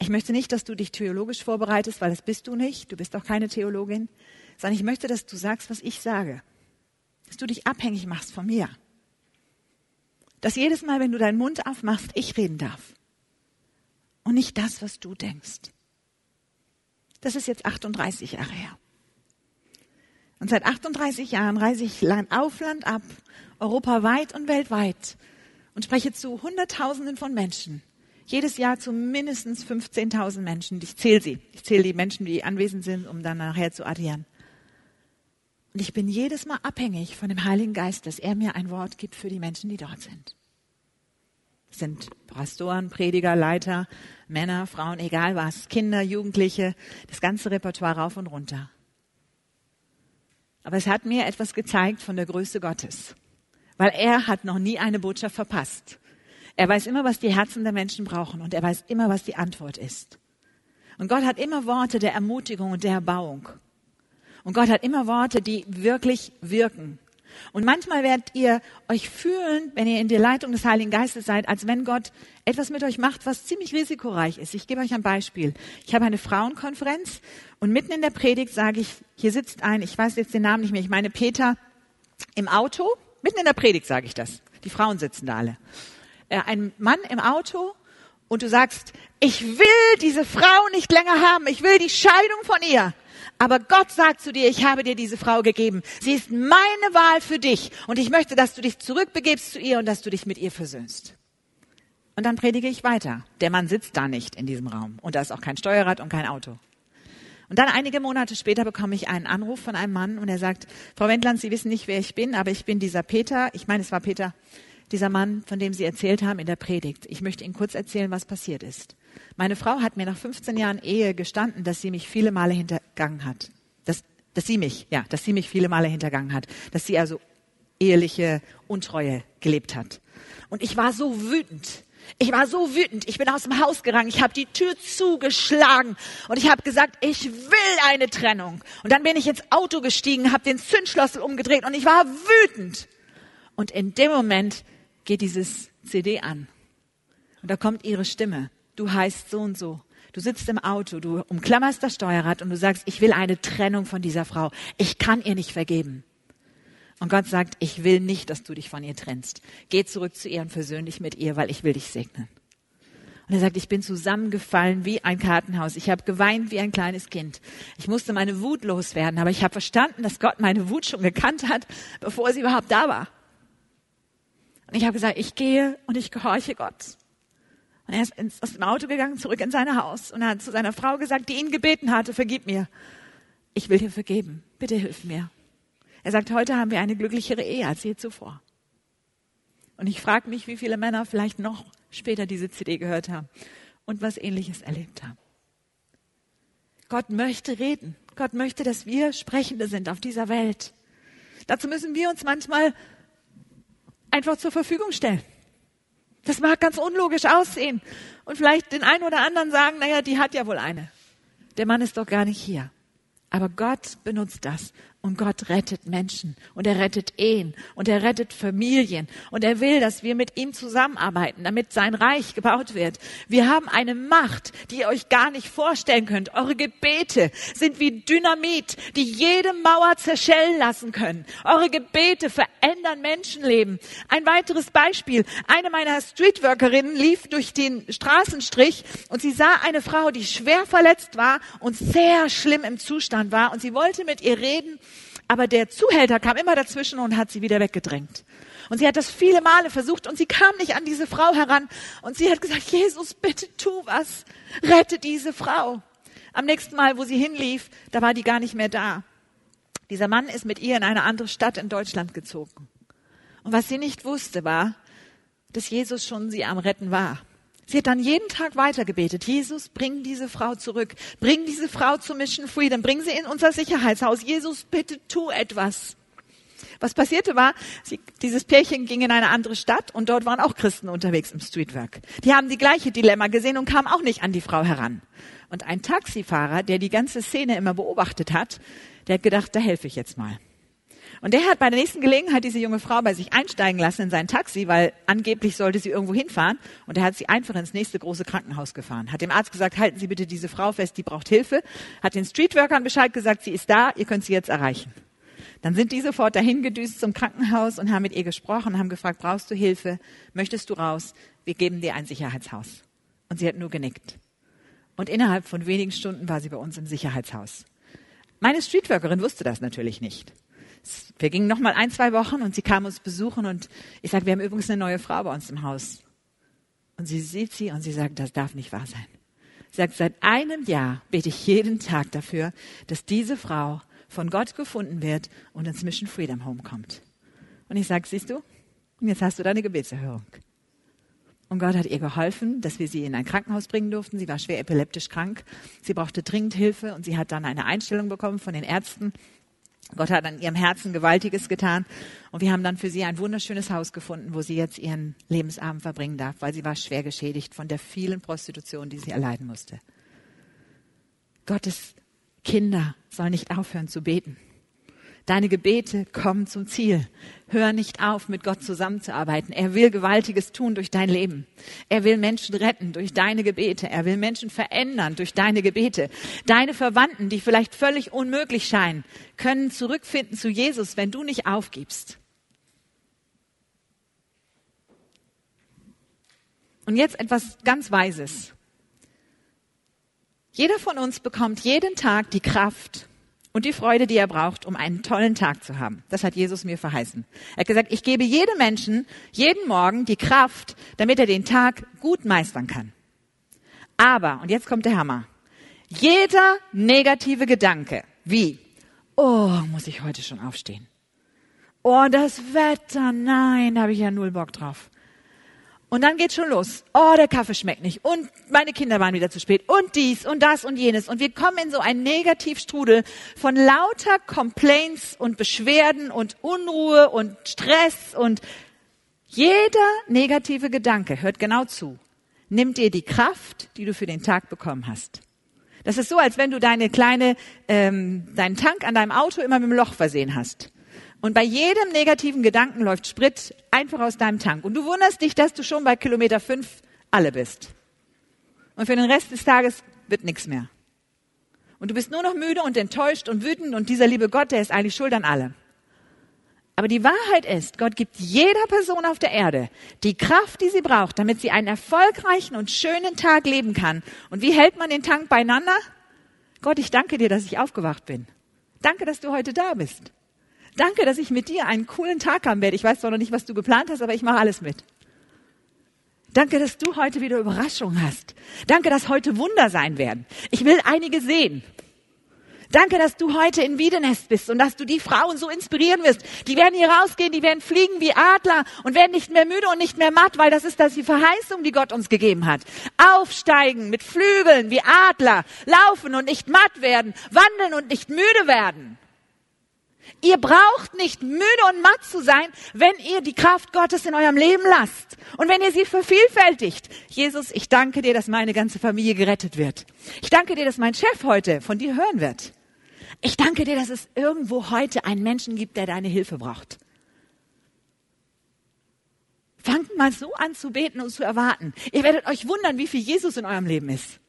Ich möchte nicht, dass du dich theologisch vorbereitest, weil das bist du nicht. Du bist auch keine Theologin. Sondern ich möchte, dass du sagst, was ich sage. Dass du dich abhängig machst von mir. Dass jedes Mal, wenn du deinen Mund aufmachst, ich reden darf. Und nicht das, was du denkst. Das ist jetzt 38 Jahre her. Und seit 38 Jahren reise ich Land auf Land ab, europaweit und weltweit und spreche zu Hunderttausenden von Menschen. Jedes Jahr zu mindestens 15.000 Menschen. Ich zähle sie. Ich zähle die Menschen, die anwesend sind, um dann nachher zu addieren. Und ich bin jedes Mal abhängig von dem Heiligen Geist, dass er mir ein Wort gibt für die Menschen, die dort sind. Das sind Pastoren, Prediger, Leiter, Männer, Frauen, egal was, Kinder, Jugendliche, das ganze Repertoire rauf und runter. Aber es hat mir etwas gezeigt von der Größe Gottes, weil er hat noch nie eine Botschaft verpasst. Er weiß immer, was die Herzen der Menschen brauchen und er weiß immer, was die Antwort ist. Und Gott hat immer Worte der Ermutigung und der Erbauung. Und Gott hat immer Worte, die wirklich wirken. Und manchmal werdet ihr euch fühlen, wenn ihr in der Leitung des Heiligen Geistes seid, als wenn Gott etwas mit euch macht, was ziemlich risikoreich ist. Ich gebe euch ein Beispiel. Ich habe eine Frauenkonferenz und mitten in der Predigt sage ich, hier sitzt ein, ich weiß jetzt den Namen nicht mehr, ich meine Peter im Auto. Mitten in der Predigt sage ich das. Die Frauen sitzen da alle. Äh, ein Mann im Auto und du sagst, ich will diese Frau nicht länger haben, ich will die Scheidung von ihr. Aber Gott sagt zu dir, ich habe dir diese Frau gegeben. Sie ist meine Wahl für dich. Und ich möchte, dass du dich zurückbegibst zu ihr und dass du dich mit ihr versöhnst. Und dann predige ich weiter. Der Mann sitzt da nicht in diesem Raum. Und da ist auch kein Steuerrad und kein Auto. Und dann einige Monate später bekomme ich einen Anruf von einem Mann und er sagt, Frau Wendland, Sie wissen nicht, wer ich bin, aber ich bin dieser Peter. Ich meine, es war Peter, dieser Mann, von dem Sie erzählt haben in der Predigt. Ich möchte Ihnen kurz erzählen, was passiert ist. Meine Frau hat mir nach 15 Jahren Ehe gestanden, dass sie mich viele Male hintergangen hat. Dass, dass sie mich, ja, dass sie mich viele Male hintergangen hat. Dass sie also eheliche Untreue gelebt hat. Und ich war so wütend. Ich war so wütend. Ich bin aus dem Haus gegangen. Ich habe die Tür zugeschlagen und ich habe gesagt, ich will eine Trennung. Und dann bin ich ins Auto gestiegen, habe den Zündschlüssel umgedreht und ich war wütend. Und in dem Moment geht dieses CD an und da kommt ihre Stimme du heißt so und so. Du sitzt im Auto, du umklammerst das Steuerrad und du sagst, ich will eine Trennung von dieser Frau. Ich kann ihr nicht vergeben. Und Gott sagt, ich will nicht, dass du dich von ihr trennst. Geh zurück zu ihr und versöhn dich mit ihr, weil ich will dich segnen. Und er sagt, ich bin zusammengefallen wie ein Kartenhaus. Ich habe geweint wie ein kleines Kind. Ich musste meine Wut loswerden, aber ich habe verstanden, dass Gott meine Wut schon gekannt hat, bevor sie überhaupt da war. Und ich habe gesagt, ich gehe und ich gehorche Gott. Und er ist ins, aus dem Auto gegangen, zurück in sein Haus und hat zu seiner Frau gesagt, die ihn gebeten hatte, vergib mir. Ich will dir vergeben. Bitte hilf mir. Er sagt, heute haben wir eine glücklichere Ehe als je zuvor. Und ich frage mich, wie viele Männer vielleicht noch später diese CD gehört haben und was ähnliches erlebt haben. Gott möchte reden. Gott möchte, dass wir Sprechende sind auf dieser Welt. Dazu müssen wir uns manchmal einfach zur Verfügung stellen. Das mag ganz unlogisch aussehen. Und vielleicht den einen oder anderen sagen, naja, die hat ja wohl eine. Der Mann ist doch gar nicht hier. Aber Gott benutzt das, Und Gott rettet Menschen und er rettet Ehen und er rettet Familien und er will, dass wir mit ihm zusammenarbeiten, damit sein Reich gebaut wird. Wir haben eine Macht, die ihr euch gar nicht vorstellen könnt. Eure Gebete sind wie Dynamit, die jede Mauer zerschellen lassen können. Eure Gebete verändern Menschenleben. Ein weiteres Beispiel. Eine meiner Streetworkerinnen lief durch den Straßenstrich und sie sah eine Frau, die schwer verletzt war und sehr schlimm im Zustand war und sie wollte mit ihr reden aber der Zuhälter kam immer dazwischen und hat sie wieder weggedrängt. Und sie hat das viele Male versucht und sie kam nicht an diese Frau heran. Und sie hat gesagt, Jesus, bitte tu was. Rette diese Frau. Am nächsten Mal, wo sie hinlief, da war die gar nicht mehr da. Dieser Mann ist mit ihr in eine andere Stadt in Deutschland gezogen. Und was sie nicht wusste, war, dass Jesus schon sie am Retten war. Sie hat dann jeden Tag weitergebetet. Jesus, bring diese Frau zurück. Bring diese Frau zu Mission Freedom. Bring sie in unser Sicherheitshaus. Jesus, bitte tu etwas. Was passierte war, sie, dieses Pärchen ging in eine andere Stadt und dort waren auch Christen unterwegs im Streetwork. Die haben die gleiche Dilemma gesehen und kamen auch nicht an die Frau heran. Und ein Taxifahrer, der die ganze Szene immer beobachtet hat, der hat gedacht, da helfe ich jetzt mal. Und der hat bei der nächsten Gelegenheit diese junge Frau bei sich einsteigen lassen in sein Taxi, weil angeblich sollte sie irgendwo hinfahren. Und er hat sie einfach ins nächste große Krankenhaus gefahren. Hat dem Arzt gesagt, halten Sie bitte diese Frau fest, die braucht Hilfe. Hat den Streetworkern Bescheid gesagt, sie ist da, ihr könnt sie jetzt erreichen. Dann sind die sofort dahin gedüst zum Krankenhaus und haben mit ihr gesprochen, haben gefragt, brauchst du Hilfe? Möchtest du raus? Wir geben dir ein Sicherheitshaus. Und sie hat nur genickt. Und innerhalb von wenigen Stunden war sie bei uns im Sicherheitshaus. Meine Streetworkerin wusste das natürlich nicht. Wir gingen noch mal ein, zwei Wochen und sie kam uns besuchen und ich sage, wir haben übrigens eine neue Frau bei uns im Haus. Und sie sieht sie und sie sagt, das darf nicht wahr sein. Sie sagt, seit einem Jahr bete ich jeden Tag dafür, dass diese Frau von Gott gefunden wird und ins Mission Freedom Home kommt. Und ich sage, siehst du, jetzt hast du deine Gebetserhörung. Und Gott hat ihr geholfen, dass wir sie in ein Krankenhaus bringen durften. Sie war schwer epileptisch krank. Sie brauchte dringend Hilfe und sie hat dann eine Einstellung bekommen von den Ärzten. Gott hat an ihrem Herzen Gewaltiges getan. Und wir haben dann für sie ein wunderschönes Haus gefunden, wo sie jetzt ihren Lebensabend verbringen darf, weil sie war schwer geschädigt von der vielen Prostitution, die sie erleiden musste. Gottes Kinder sollen nicht aufhören zu beten. Deine Gebete kommen zum Ziel. Hör nicht auf, mit Gott zusammenzuarbeiten. Er will Gewaltiges tun durch dein Leben. Er will Menschen retten durch deine Gebete. Er will Menschen verändern durch deine Gebete. Deine Verwandten, die vielleicht völlig unmöglich scheinen, können zurückfinden zu Jesus, wenn du nicht aufgibst. Und jetzt etwas ganz Weises. Jeder von uns bekommt jeden Tag die Kraft, und die Freude, die er braucht, um einen tollen Tag zu haben. Das hat Jesus mir verheißen. Er hat gesagt, ich gebe jedem Menschen jeden Morgen die Kraft, damit er den Tag gut meistern kann. Aber, und jetzt kommt der Hammer, jeder negative Gedanke, wie, oh, muss ich heute schon aufstehen? Oh, das Wetter, nein, da habe ich ja null Bock drauf. Und dann geht's schon los. Oh, der Kaffee schmeckt nicht. Und meine Kinder waren wieder zu spät. Und dies und das und jenes. Und wir kommen in so einen Negativstrudel von lauter Complaints und Beschwerden und Unruhe und Stress und jeder negative Gedanke, hört genau zu, nimmt dir die Kraft, die du für den Tag bekommen hast. Das ist so, als wenn du deine kleine, ähm, deinen Tank an deinem Auto immer mit einem Loch versehen hast. Und bei jedem negativen Gedanken läuft Sprit einfach aus deinem Tank. Und du wunderst dich, dass du schon bei Kilometer fünf alle bist. Und für den Rest des Tages wird nichts mehr. Und du bist nur noch müde und enttäuscht und wütend und dieser liebe Gott, der ist eigentlich schuld an allem. Aber die Wahrheit ist, Gott gibt jeder Person auf der Erde die Kraft, die sie braucht, damit sie einen erfolgreichen und schönen Tag leben kann. Und wie hält man den Tank beieinander? Gott, ich danke dir, dass ich aufgewacht bin. Danke, dass du heute da bist. Danke, dass ich mit dir einen coolen Tag haben werde. Ich weiß zwar noch nicht, was du geplant hast, aber ich mache alles mit. Danke, dass du heute wieder Überraschungen hast. Danke, dass heute Wunder sein werden. Ich will einige sehen. Danke, dass du heute in Wiedenest bist und dass du die Frauen so inspirieren wirst. Die werden hier rausgehen, die werden fliegen wie Adler und werden nicht mehr müde und nicht mehr matt, weil das ist das die Verheißung, die Gott uns gegeben hat. Aufsteigen mit Flügeln wie Adler, laufen und nicht matt werden, wandeln und nicht müde werden. Ihr braucht nicht müde und matt zu sein, wenn ihr die Kraft Gottes in eurem Leben lasst und wenn ihr sie vervielfältigt. Jesus, ich danke dir, dass meine ganze Familie gerettet wird. Ich danke dir, dass mein Chef heute von dir hören wird. Ich danke dir, dass es irgendwo heute einen Menschen gibt, der deine Hilfe braucht. Fangt mal so an zu beten und zu erwarten. Ihr werdet euch wundern, wie viel Jesus in eurem Leben ist.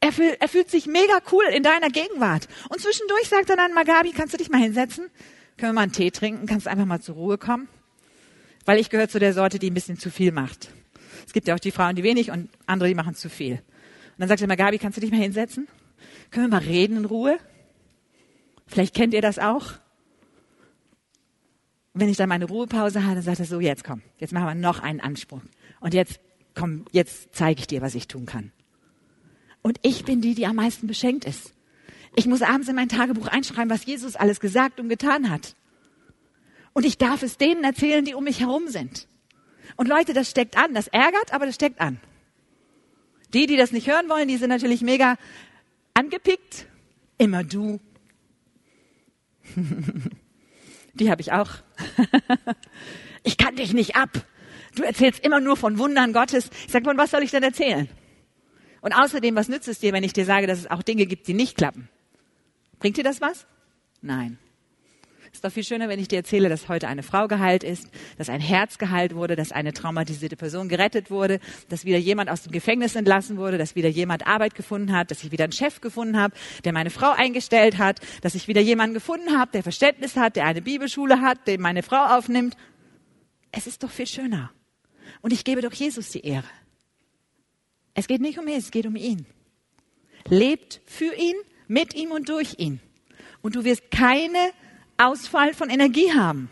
Er, fühl, er fühlt sich mega cool in deiner Gegenwart. Und zwischendurch sagt er dann mal, Gabi, kannst du dich mal hinsetzen? Können wir mal einen Tee trinken? Kannst du einfach mal zur Ruhe kommen? Weil ich gehöre zu der Sorte, die ein bisschen zu viel macht. Es gibt ja auch die Frauen, die wenig und andere, die machen zu viel. Und dann sagt er mal, Gabi, kannst du dich mal hinsetzen? Können wir mal reden in Ruhe? Vielleicht kennt ihr das auch. Und wenn ich dann meine Ruhepause habe, dann sagt er so, jetzt komm, jetzt machen wir noch einen Anspruch. Und jetzt, komm, jetzt zeige ich dir, was ich tun kann. Und ich bin die, die am meisten beschenkt ist. Ich muss abends in mein Tagebuch einschreiben, was Jesus alles gesagt und getan hat. Und ich darf es denen erzählen, die um mich herum sind. Und Leute, das steckt an. Das ärgert, aber das steckt an. Die, die das nicht hören wollen, die sind natürlich mega angepickt. Immer du. (laughs) die habe ich auch. (laughs) ich kann dich nicht ab. Du erzählst immer nur von Wundern Gottes. Ich sage, von was soll ich denn erzählen? Und außerdem, was nützt es dir, wenn ich dir sage, dass es auch Dinge gibt, die nicht klappen? Bringt dir das was? Nein. Ist doch viel schöner, wenn ich dir erzähle, dass heute eine Frau geheilt ist, dass ein Herz geheilt wurde, dass eine traumatisierte Person gerettet wurde, dass wieder jemand aus dem Gefängnis entlassen wurde, dass wieder jemand Arbeit gefunden hat, dass ich wieder einen Chef gefunden habe, der meine Frau eingestellt hat, dass ich wieder jemanden gefunden habe, der Verständnis hat, der eine Bibelschule hat, der meine Frau aufnimmt. Es ist doch viel schöner. Und ich gebe doch Jesus die Ehre. Es geht nicht um mich, es geht um ihn. Lebt für ihn, mit ihm und durch ihn. Und du wirst keine Ausfall von Energie haben.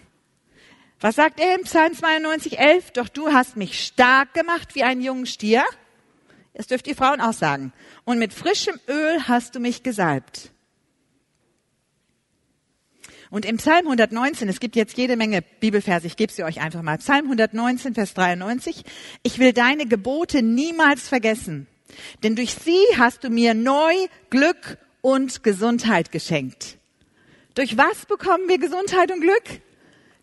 Was sagt er im Psalm 92, 11? Doch du hast mich stark gemacht wie einen jungen Stier. Das dürft ihr Frauen auch sagen. Und mit frischem Öl hast du mich gesalbt. Und im Psalm 119, es gibt jetzt jede Menge Bibelverse, ich gebe sie euch einfach mal. Psalm 119, Vers 93. Ich will deine Gebote niemals vergessen, denn durch sie hast du mir neu Glück und Gesundheit geschenkt. Durch was bekommen wir Gesundheit und Glück?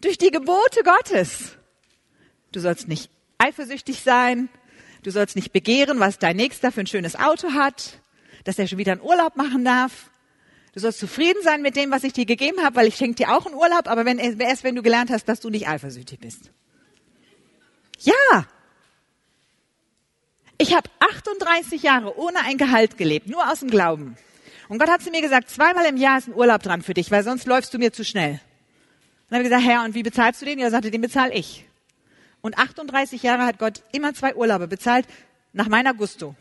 Durch die Gebote Gottes. Du sollst nicht eifersüchtig sein. Du sollst nicht begehren, was dein Nächster für ein schönes Auto hat, dass er schon wieder einen Urlaub machen darf. Du sollst zufrieden sein mit dem, was ich dir gegeben habe, weil ich schenke dir auch einen Urlaub, aber wenn, erst wenn du gelernt hast, dass du nicht eifersüchtig bist. Ja. Ich habe 38 Jahre ohne ein Gehalt gelebt, nur aus dem Glauben. Und Gott hat zu mir gesagt, zweimal im Jahr ist ein Urlaub dran für dich, weil sonst läufst du mir zu schnell. Und dann habe ich gesagt, Herr, und wie bezahlst du den? Er sagte, den bezahle ich. Und 38 Jahre hat Gott immer zwei Urlaube bezahlt, nach meiner Gusto.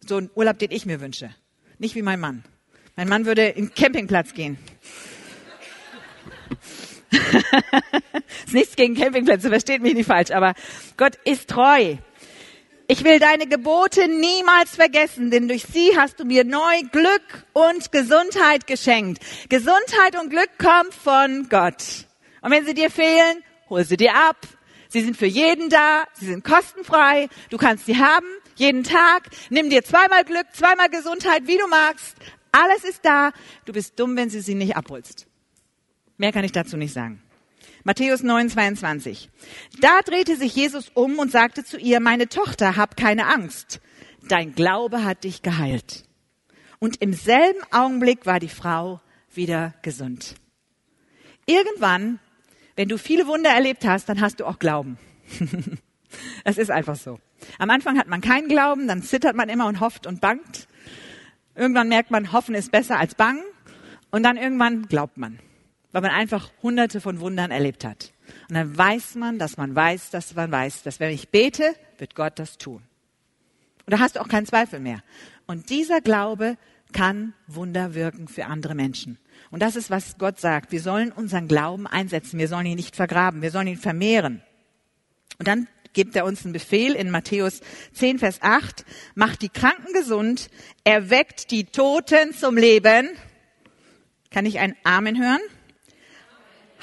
So ein Urlaub, den ich mir wünsche. Nicht wie mein Mann. Mein Mann würde in Campingplatz gehen. (laughs) ist nichts gegen Campingplätze, versteht mich nicht falsch, aber Gott ist treu. Ich will deine Gebote niemals vergessen, denn durch sie hast du mir neu Glück und Gesundheit geschenkt. Gesundheit und Glück kommt von Gott. Und wenn sie dir fehlen, hol sie dir ab. Sie sind für jeden da, sie sind kostenfrei, du kannst sie haben, jeden Tag. Nimm dir zweimal Glück, zweimal Gesundheit, wie du magst, alles ist da. Du bist dumm, wenn du sie nicht abholst. Mehr kann ich dazu nicht sagen. Matthäus 9, 22. Da drehte sich Jesus um und sagte zu ihr, meine Tochter, hab keine Angst. Dein Glaube hat dich geheilt. Und im selben Augenblick war die Frau wieder gesund. Irgendwann, wenn du viele Wunder erlebt hast, dann hast du auch Glauben. (laughs) Es ist einfach so. Am Anfang hat man keinen Glauben, dann zittert man immer und hofft und bangt. Irgendwann merkt man, hoffen ist besser als bangen. Und dann irgendwann glaubt man, weil man einfach hunderte von Wundern erlebt hat. Und dann weiß man, dass man weiß, dass man weiß, dass wenn ich bete, wird Gott das tun. Und da hast du auch keinen Zweifel mehr. Und dieser Glaube kann Wunder wirken für andere Menschen. Und das ist, was Gott sagt. Wir sollen unseren Glauben einsetzen. Wir sollen ihn nicht vergraben. Wir sollen ihn vermehren. Und dann gibt er uns einen Befehl in Matthäus 10, Vers 8. Macht die Kranken gesund, erweckt die Toten zum Leben. Kann ich ein Amen hören?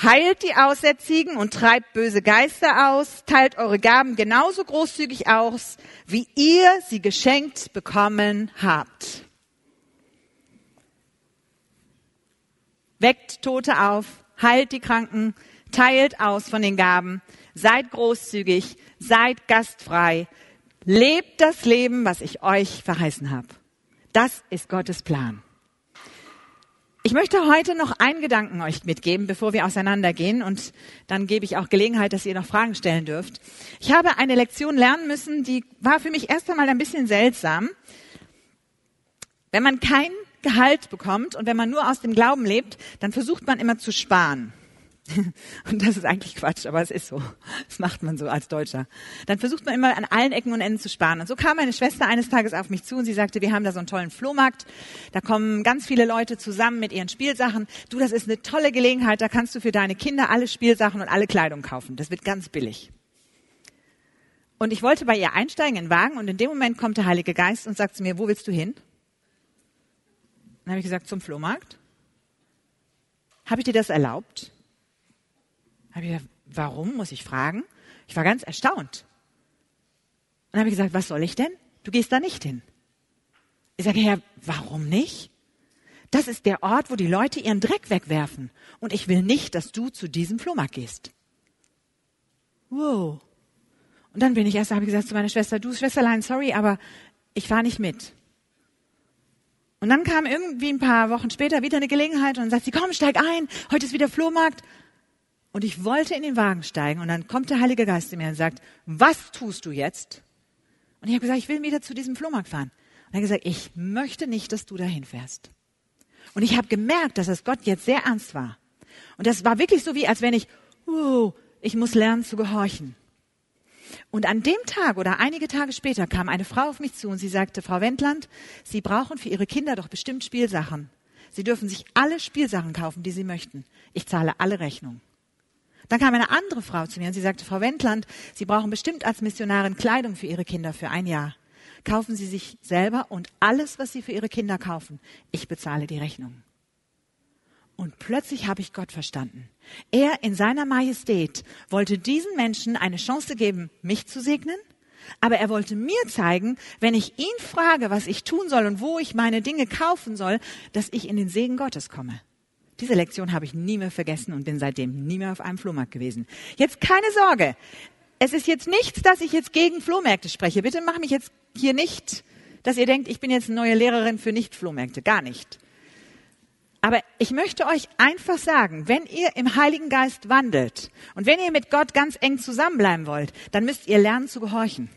Heilt die Aussätzigen und treibt böse Geister aus, teilt eure Gaben genauso großzügig aus, wie ihr sie geschenkt bekommen habt. Weckt Tote auf, heilt die Kranken, teilt aus von den Gaben, seid großzügig, seid gastfrei, lebt das Leben, was ich euch verheißen habe. Das ist Gottes Plan. Ich möchte heute noch einen Gedanken euch mitgeben, bevor wir auseinandergehen und dann gebe ich auch Gelegenheit, dass ihr noch Fragen stellen dürft. Ich habe eine Lektion lernen müssen, die war für mich erst einmal ein bisschen seltsam. Wenn man kein Gehalt bekommt und wenn man nur aus dem Glauben lebt, dann versucht man immer zu sparen. (laughs) Und das ist eigentlich Quatsch, aber es ist so. Das macht man so als Deutscher. Dann versucht man immer an allen Ecken und Enden zu sparen. Und so kam meine Schwester eines Tages auf mich zu und sie sagte, wir haben da so einen tollen Flohmarkt. Da kommen ganz viele Leute zusammen mit ihren Spielsachen. Du, das ist eine tolle Gelegenheit. Da kannst du für deine Kinder alle Spielsachen und alle Kleidung kaufen. Das wird ganz billig. Und ich wollte bei ihr einsteigen in den Wagen und in dem Moment kommt der Heilige Geist und sagt zu mir, wo willst du hin? Dann habe ich gesagt, zum Flohmarkt. Habe ich dir das erlaubt? Habe ich gesagt, warum, muss ich fragen? Ich war ganz erstaunt. Und habe ich gesagt, was soll ich denn? Du gehst da nicht hin. Ich sage, Herr, warum nicht? Das ist der Ort, wo die Leute ihren Dreck wegwerfen. Und ich will nicht, dass du zu diesem Flohmarkt gehst. Wow. Und dann bin ich erst, habe ich gesagt zu meiner Schwester, du Schwesterlein, sorry, aber ich fahre nicht mit. Und dann kam irgendwie ein paar Wochen später wieder eine Gelegenheit und dann sagt sie, komm, steig ein, heute ist wieder Flohmarkt. Und ich wollte in den Wagen steigen und dann kommt der Heilige Geist zu mir und sagt, was tust du jetzt? Und ich habe gesagt, ich will wieder zu diesem Flohmarkt fahren. Und er hat gesagt, ich möchte nicht, dass du dahin fährst. Und ich habe gemerkt, dass das Gott jetzt sehr ernst war. Und das war wirklich so wie, als wenn ich, oh, ich muss lernen zu gehorchen. Und an dem Tag oder einige Tage später kam eine Frau auf mich zu und sie sagte, Frau Wendland, Sie brauchen für Ihre Kinder doch bestimmt Spielsachen. Sie dürfen sich alle Spielsachen kaufen, die Sie möchten. Ich zahle alle Rechnungen. Dann kam eine andere Frau zu mir und sie sagte, Frau Wendland, Sie brauchen bestimmt als Missionarin Kleidung für Ihre Kinder für ein Jahr. Kaufen Sie sich selber und alles, was Sie für Ihre Kinder kaufen, ich bezahle die Rechnung. Und plötzlich habe ich Gott verstanden. Er in seiner Majestät wollte diesen Menschen eine Chance geben, mich zu segnen, aber er wollte mir zeigen, wenn ich ihn frage, was ich tun soll und wo ich meine Dinge kaufen soll, dass ich in den Segen Gottes komme. Diese Lektion habe ich nie mehr vergessen und bin seitdem nie mehr auf einem Flohmarkt gewesen. Jetzt keine Sorge. Es ist jetzt nichts, dass ich jetzt gegen Flohmärkte spreche. Bitte mach mich jetzt hier nicht, dass ihr denkt, ich bin jetzt eine neue Lehrerin für Nicht-Flohmärkte. Gar nicht. Aber ich möchte euch einfach sagen, wenn ihr im Heiligen Geist wandelt und wenn ihr mit Gott ganz eng zusammenbleiben wollt, dann müsst ihr lernen zu gehorchen.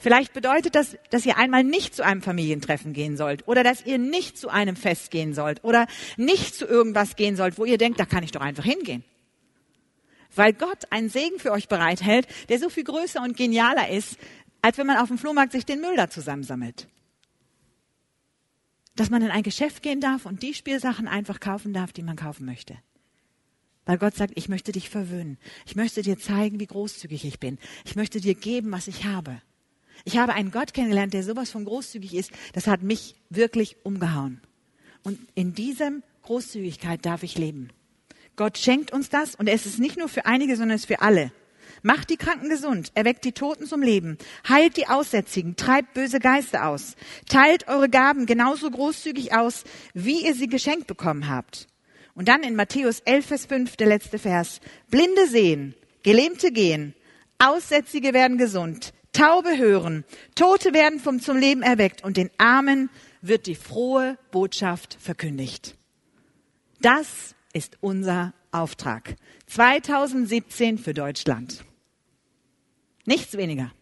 Vielleicht bedeutet das, dass ihr einmal nicht zu einem Familientreffen gehen sollt oder dass ihr nicht zu einem Fest gehen sollt oder nicht zu irgendwas gehen sollt, wo ihr denkt, da kann ich doch einfach hingehen. Weil Gott einen Segen für euch bereithält, der so viel größer und genialer ist, als wenn man auf dem Flohmarkt sich den Müll da zusammensammelt. Dass man in ein Geschäft gehen darf und die Spielsachen einfach kaufen darf, die man kaufen möchte. Weil Gott sagt, ich möchte dich verwöhnen. Ich möchte dir zeigen, wie großzügig ich bin. Ich möchte dir geben, was ich habe. Ich habe einen Gott kennengelernt, der sowas von großzügig ist. Das hat mich wirklich umgehauen. Und in diesem Großzügigkeit darf ich leben. Gott schenkt uns das und es ist nicht nur für einige, sondern es ist für alle. Macht die Kranken gesund, erweckt die Toten zum Leben, heilt die Aussätzigen, treibt böse Geister aus, teilt eure Gaben genauso großzügig aus, wie ihr sie geschenkt bekommen habt. Und dann in Matthäus 11, Vers 5, der letzte Vers. Blinde sehen, Gelähmte gehen, Aussätzige werden gesund, Taube hören, Tote werden vom, zum Leben erweckt und den Armen wird die frohe Botschaft verkündigt. Das ist unser Auftrag. 2017 für Deutschland. Nichts weniger.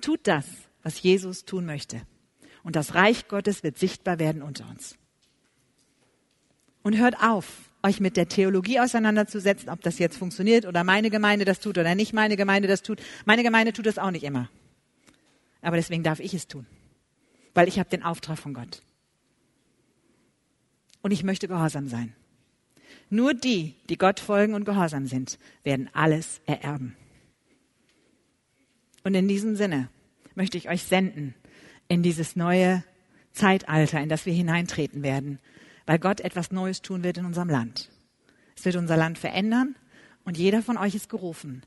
Tut das, was Jesus tun möchte. Und das Reich Gottes wird sichtbar werden unter uns. Und hört auf, euch mit der Theologie auseinanderzusetzen, ob das jetzt funktioniert oder meine Gemeinde das tut oder nicht meine Gemeinde das tut. Meine Gemeinde tut das auch nicht immer. Aber deswegen darf ich es tun, weil ich habe den Auftrag von Gott. Und ich möchte gehorsam sein. Nur die, die Gott folgen und gehorsam sind, werden alles ererben. Und in diesem Sinne möchte ich euch senden in dieses neue Zeitalter, in das wir hineintreten werden weil Gott etwas Neues tun wird in unserem Land. Es wird unser Land verändern und jeder von euch ist gerufen,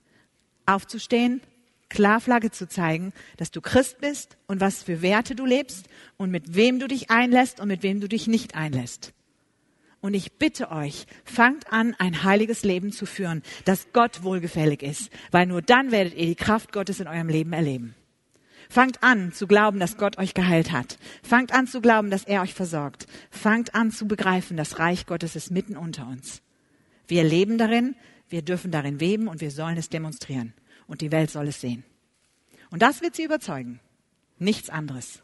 aufzustehen, klar Flagge zu zeigen, dass du Christ bist und was für Werte du lebst und mit wem du dich einlässt und mit wem du dich nicht einlässt. Und ich bitte euch, fangt an, ein heiliges Leben zu führen, das Gott wohlgefällig ist, weil nur dann werdet ihr die Kraft Gottes in eurem Leben erleben. Fangt an zu glauben, dass Gott euch geheilt hat. Fangt an zu glauben, dass er euch versorgt. Fangt an zu begreifen, das Reich Gottes ist mitten unter uns. Wir leben darin, wir dürfen darin weben und wir sollen es demonstrieren. Und die Welt soll es sehen. Und das wird sie überzeugen. Nichts anderes.